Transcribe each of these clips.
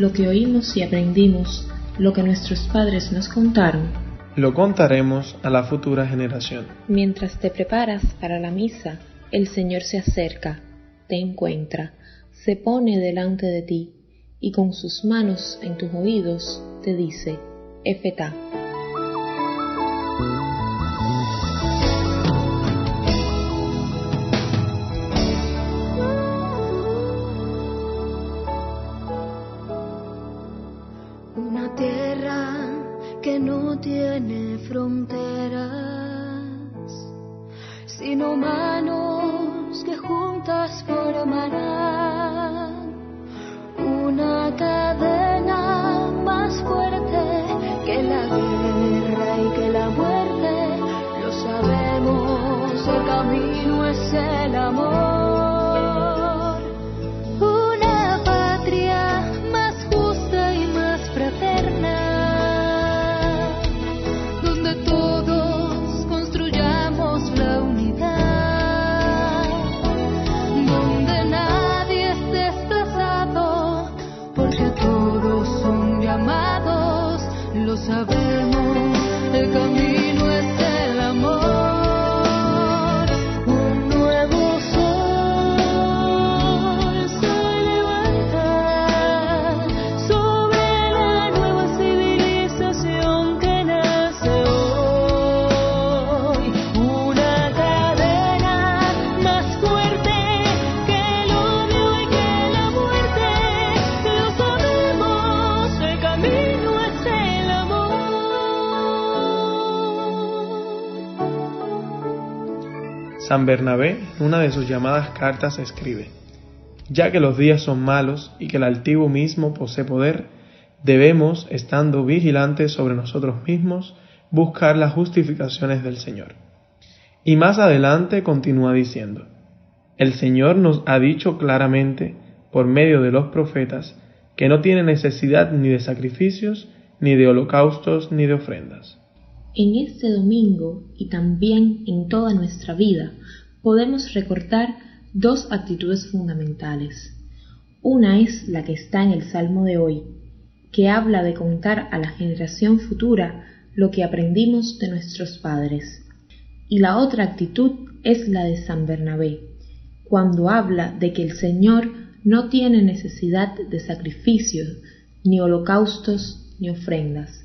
lo que oímos y aprendimos, lo que nuestros padres nos contaron, lo contaremos a la futura generación. Mientras te preparas para la misa, el Señor se acerca, te encuentra, se pone delante de ti y con sus manos en tus oídos te dice, Efetá. Manos que juntas formarán San Bernabé, en una de sus llamadas cartas, escribe, Ya que los días son malos y que el altivo mismo posee poder, debemos, estando vigilantes sobre nosotros mismos, buscar las justificaciones del Señor. Y más adelante continúa diciendo, El Señor nos ha dicho claramente, por medio de los profetas, que no tiene necesidad ni de sacrificios, ni de holocaustos, ni de ofrendas en este domingo y también en toda nuestra vida podemos recortar dos actitudes fundamentales. Una es la que está en el Salmo de hoy, que habla de contar a la generación futura lo que aprendimos de nuestros padres. Y la otra actitud es la de San Bernabé, cuando habla de que el Señor no tiene necesidad de sacrificios, ni holocaustos, ni ofrendas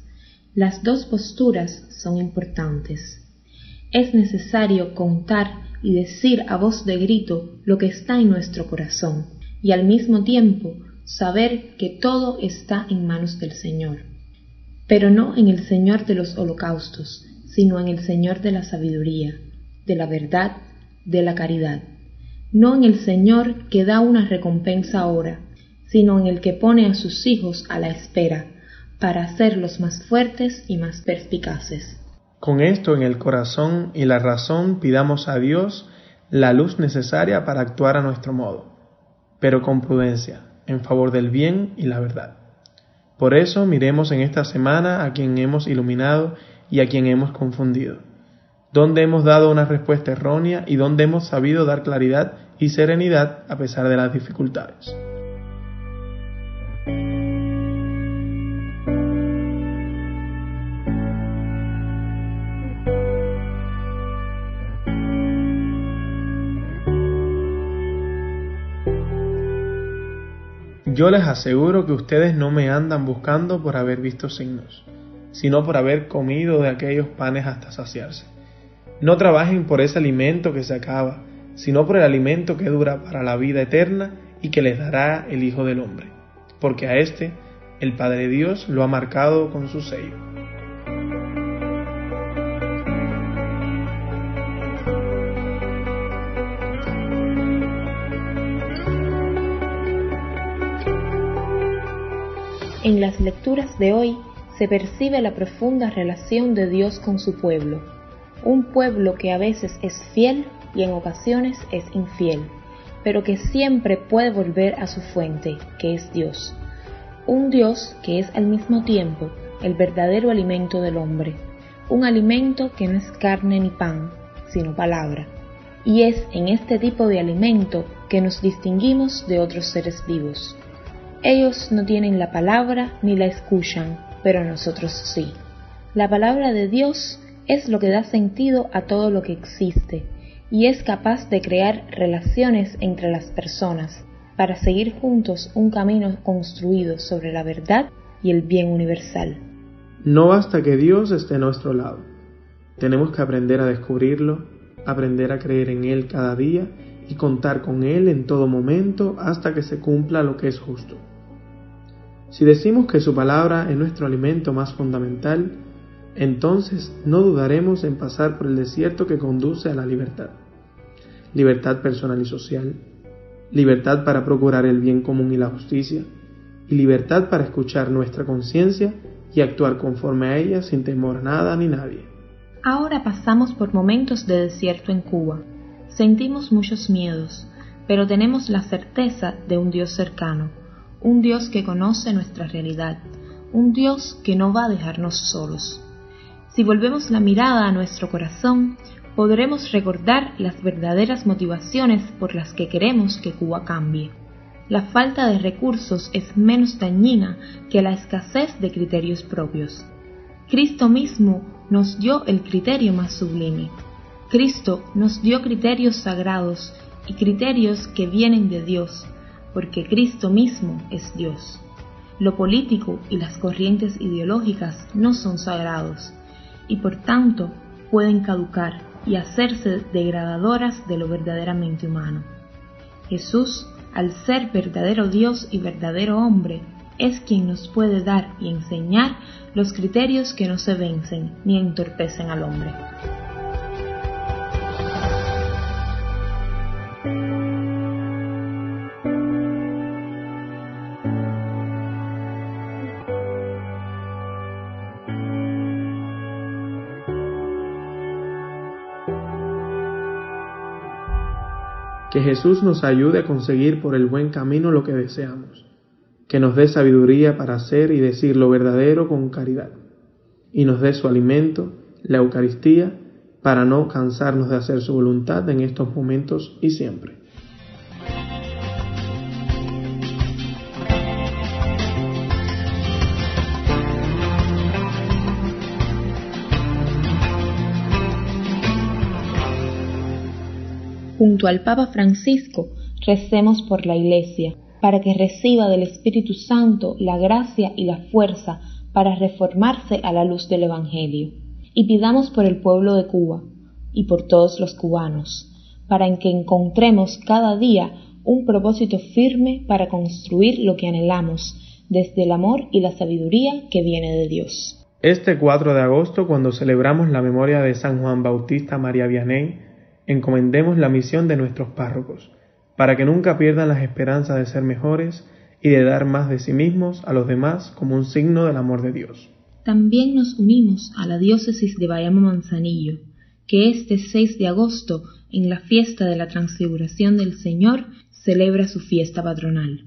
las dos posturas son importantes. Es necesario contar y decir a voz de grito lo que está en nuestro corazón y al mismo tiempo saber que todo está en manos del Señor. Pero no en el Señor de los holocaustos, sino en el Señor de la sabiduría, de la verdad, de la caridad. No en el Señor que da una recompensa ahora, sino en el que pone a sus hijos a la espera para hacerlos más fuertes y más perspicaces. Con esto en el corazón y la razón pidamos a Dios la luz necesaria para actuar a nuestro modo, pero con prudencia, en favor del bien y la verdad. Por eso miremos en esta semana a quien hemos iluminado y a quien hemos confundido, donde hemos dado una respuesta errónea y donde hemos sabido dar claridad y serenidad a pesar de las dificultades. Yo les aseguro que ustedes no me andan buscando por haber visto signos, sino por haber comido de aquellos panes hasta saciarse. No trabajen por ese alimento que se acaba, sino por el alimento que dura para la vida eterna y que les dará el Hijo del Hombre, porque a éste el Padre Dios lo ha marcado con su sello. En las lecturas de hoy se percibe la profunda relación de Dios con su pueblo, un pueblo que a veces es fiel y en ocasiones es infiel, pero que siempre puede volver a su fuente, que es Dios, un Dios que es al mismo tiempo el verdadero alimento del hombre, un alimento que no es carne ni pan, sino palabra, y es en este tipo de alimento que nos distinguimos de otros seres vivos Ellos no tienen la palabra ni la escuchan, pero nosotros sí. La palabra de Dios es lo que da sentido a todo lo que existe y es capaz de crear relaciones entre las personas para seguir juntos un camino construido sobre la verdad y el bien universal. No basta que Dios esté a nuestro lado. Tenemos que aprender a descubrirlo, aprender a creer en Él cada día y contar con Él en todo momento hasta que se cumpla lo que es justo. Si decimos que su palabra es nuestro alimento más fundamental, entonces no dudaremos en pasar por el desierto que conduce a la libertad. Libertad personal y social, libertad para procurar el bien común y la justicia, y libertad para escuchar nuestra conciencia y actuar conforme a ella sin temor a nada ni nadie. Ahora pasamos por momentos de desierto en Cuba. Sentimos muchos miedos, pero tenemos la certeza de un Dios cercano, un Dios que conoce nuestra realidad, un Dios que no va a dejarnos solos. Si volvemos la mirada a nuestro corazón, podremos recordar las verdaderas motivaciones por las que queremos que Cuba cambie. La falta de recursos es menos dañina que la escasez de criterios propios. Cristo mismo nos dio el criterio más sublime. Cristo nos dio criterios sagrados y criterios que vienen de Dios, porque Cristo mismo es Dios. Lo político y las corrientes ideológicas no son sagrados, y por tanto pueden caducar y hacerse degradadoras de lo verdaderamente humano. Jesús, al ser verdadero Dios y verdadero hombre, es quien nos puede dar y enseñar los criterios que no se vencen ni entorpecen al hombre. Que Jesús nos ayude a conseguir por el buen camino lo que deseamos, que nos dé sabiduría para hacer y decir lo verdadero con caridad, y nos dé su alimento, la Eucaristía, para no cansarnos de hacer su voluntad en estos momentos y siempre. Junto al Papa Francisco, recemos por la Iglesia, para que reciba del Espíritu Santo la gracia y la fuerza para reformarse a la luz del Evangelio. Y pidamos por el pueblo de Cuba y por todos los cubanos, para que encontremos cada día un propósito firme para construir lo que anhelamos, desde el amor y la sabiduría que viene de Dios. Este 4 de agosto, cuando celebramos la memoria de San Juan Bautista María Vianney, encomendemos la misión de nuestros párrocos, para que nunca pierdan las esperanzas de ser mejores y de dar más de sí mismos a los demás como un signo del amor de Dios. También nos unimos a la diócesis de Bayamo Manzanillo, que este 6 de agosto, en la fiesta de la Transfiguración del Señor, celebra su fiesta patronal.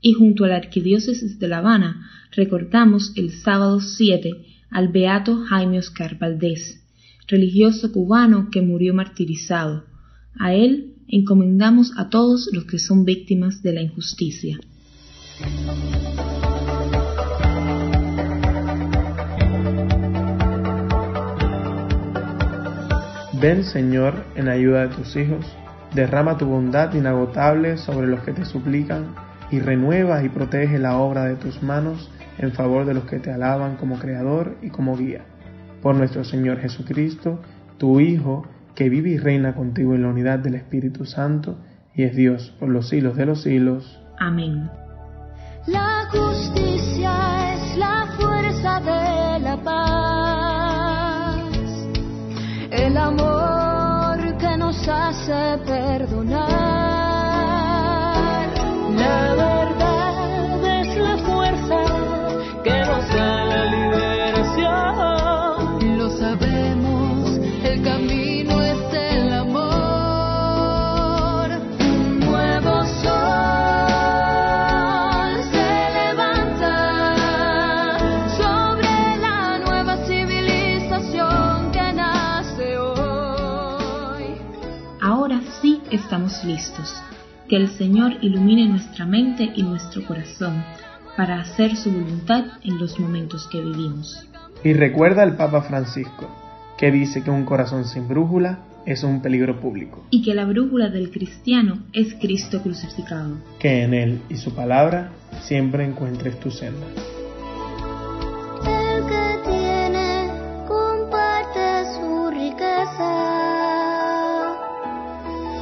Y junto a la Arquidiócesis de La Habana recordamos el sábado 7 al Beato Jaime Oscar Valdés, religioso cubano que murió martirizado. A él encomendamos a todos los que son víctimas de la injusticia. Ven, Señor, en ayuda de tus hijos, derrama tu bondad inagotable sobre los que te suplican, y renueva y protege la obra de tus manos en favor de los que te alaban como Creador y como Guía por nuestro Señor Jesucristo, tu Hijo, que vive y reina contigo en la unidad del Espíritu Santo, y es Dios por los siglos de los siglos. Amén. La justicia es la fuerza de la paz, el amor que nos hace perdonar. Que el Señor ilumine nuestra mente y nuestro corazón para hacer su voluntad en los momentos que vivimos. Y recuerda al Papa Francisco, que dice que un corazón sin brújula es un peligro público. Y que la brújula del cristiano es Cristo crucificado. Que en Él y su palabra siempre encuentres tu senda. El que tiene, comparte su riqueza.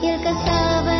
Y el que sabe,